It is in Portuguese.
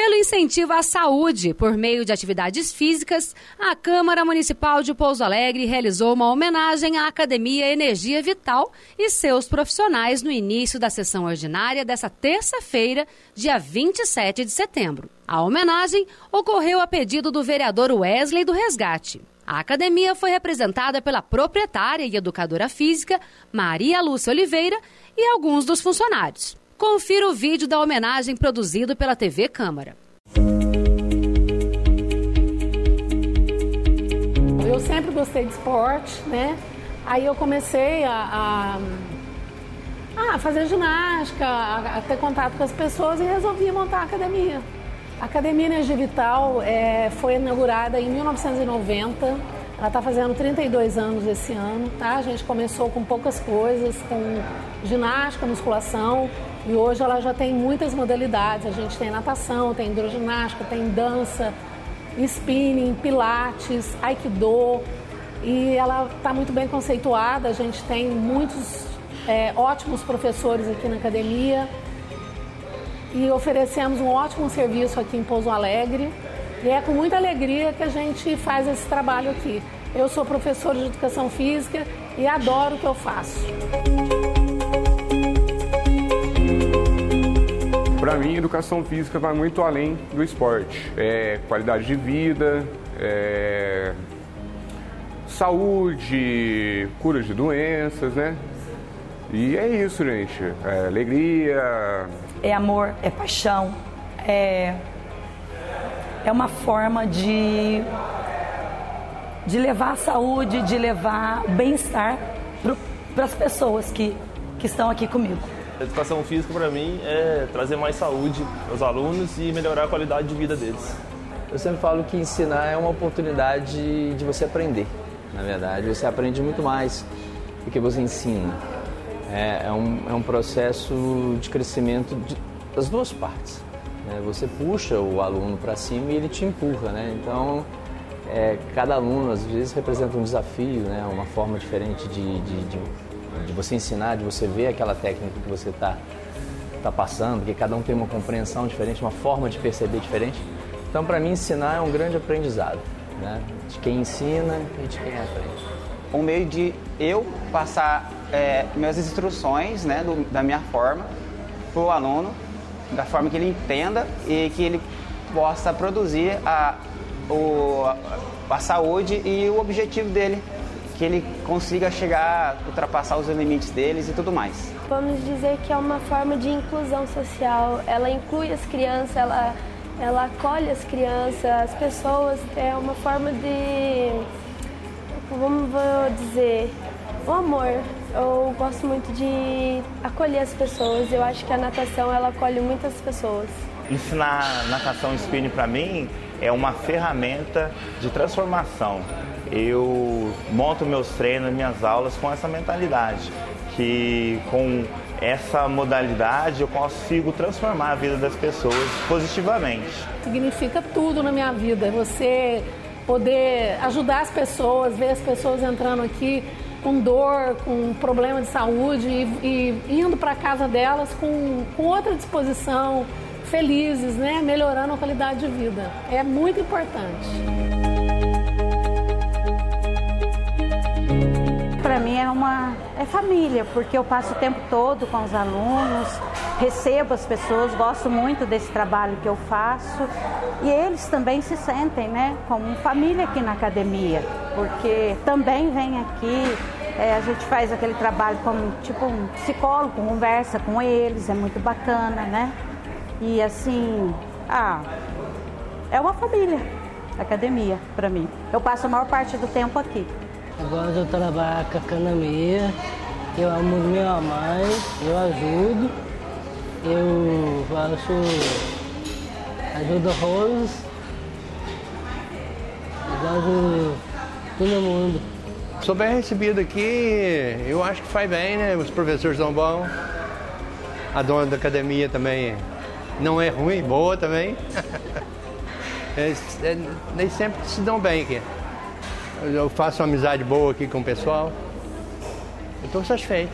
Pelo incentivo à saúde por meio de atividades físicas, a Câmara Municipal de Pouso Alegre realizou uma homenagem à Academia Energia Vital e seus profissionais no início da sessão ordinária desta terça-feira, dia 27 de setembro. A homenagem ocorreu a pedido do vereador Wesley do Resgate. A academia foi representada pela proprietária e educadora física Maria Lúcia Oliveira e alguns dos funcionários. Confira o vídeo da homenagem produzido pela TV Câmara. Eu sempre gostei de esporte, né? Aí eu comecei a, a, a fazer ginástica, a, a, ter contato com as pessoas e resolvi montar a academia. A Academia Energia Vital é, foi inaugurada em 1990. Ela está fazendo 32 anos esse ano, tá? A gente começou com poucas coisas, com ginástica, musculação, e hoje ela já tem muitas modalidades. A gente tem natação, tem hidroginástica, tem dança, spinning, pilates, aikido. E ela está muito bem conceituada. A gente tem muitos é, ótimos professores aqui na academia. E oferecemos um ótimo serviço aqui em Pouso Alegre. E é com muita alegria que a gente faz esse trabalho aqui. Eu sou professora de educação física e adoro o que eu faço. Para mim, educação física vai muito além do esporte. É qualidade de vida, é saúde, cura de doenças, né? E é isso, gente. É alegria. É amor, é paixão, é, é uma forma de, de levar a saúde, de levar bem-estar para as pessoas que, que estão aqui comigo. Educação física para mim é trazer mais saúde aos alunos e melhorar a qualidade de vida deles. Eu sempre falo que ensinar é uma oportunidade de você aprender. Na verdade, você aprende muito mais do que você ensina. É, é, um, é um processo de crescimento de, das duas partes. Né? Você puxa o aluno para cima e ele te empurra. Né? Então, é, cada aluno às vezes representa um desafio, né? uma forma diferente de, de, de de você ensinar, de você ver aquela técnica que você está tá passando, porque cada um tem uma compreensão diferente, uma forma de perceber diferente. Então, para mim, ensinar é um grande aprendizado, né? de quem ensina e de quem aprende. Um meio de eu passar é, minhas instruções né, do, da minha forma para o aluno, da forma que ele entenda e que ele possa produzir a, o, a saúde e o objetivo dele que ele consiga chegar, ultrapassar os limites deles e tudo mais. Vamos dizer que é uma forma de inclusão social. Ela inclui as crianças, ela, ela acolhe as crianças, as pessoas. É uma forma de, vamos dizer, o amor. Eu gosto muito de acolher as pessoas. Eu acho que a natação ela acolhe muitas pessoas. Ensinar natação spinning para mim é uma ferramenta de transformação eu monto meus treinos, minhas aulas com essa mentalidade, que com essa modalidade eu consigo transformar a vida das pessoas positivamente. Significa tudo na minha vida, você poder ajudar as pessoas, ver as pessoas entrando aqui com dor, com problema de saúde e, e indo para casa delas com, com outra disposição, felizes, né? melhorando a qualidade de vida. É muito importante. para mim é uma é família, porque eu passo o tempo todo com os alunos, recebo as pessoas, gosto muito desse trabalho que eu faço e eles também se sentem, né, como família aqui na academia, porque também vem aqui é, a gente faz aquele trabalho como tipo um psicólogo, conversa com eles, é muito bacana, né? E assim, ah, é uma família, academia para mim. Eu passo a maior parte do tempo aqui. Agora eu trabalho com a canamia, eu amo minha mãe, eu ajudo, eu faço ajuda rolos, ajudo todo mundo. Sou bem recebido aqui, eu acho que faz bem, né? Os professores são bons, a dona da academia também não é ruim, boa também. é, nem sempre se dão bem aqui. Eu faço uma amizade boa aqui com o pessoal. Eu estou satisfeito.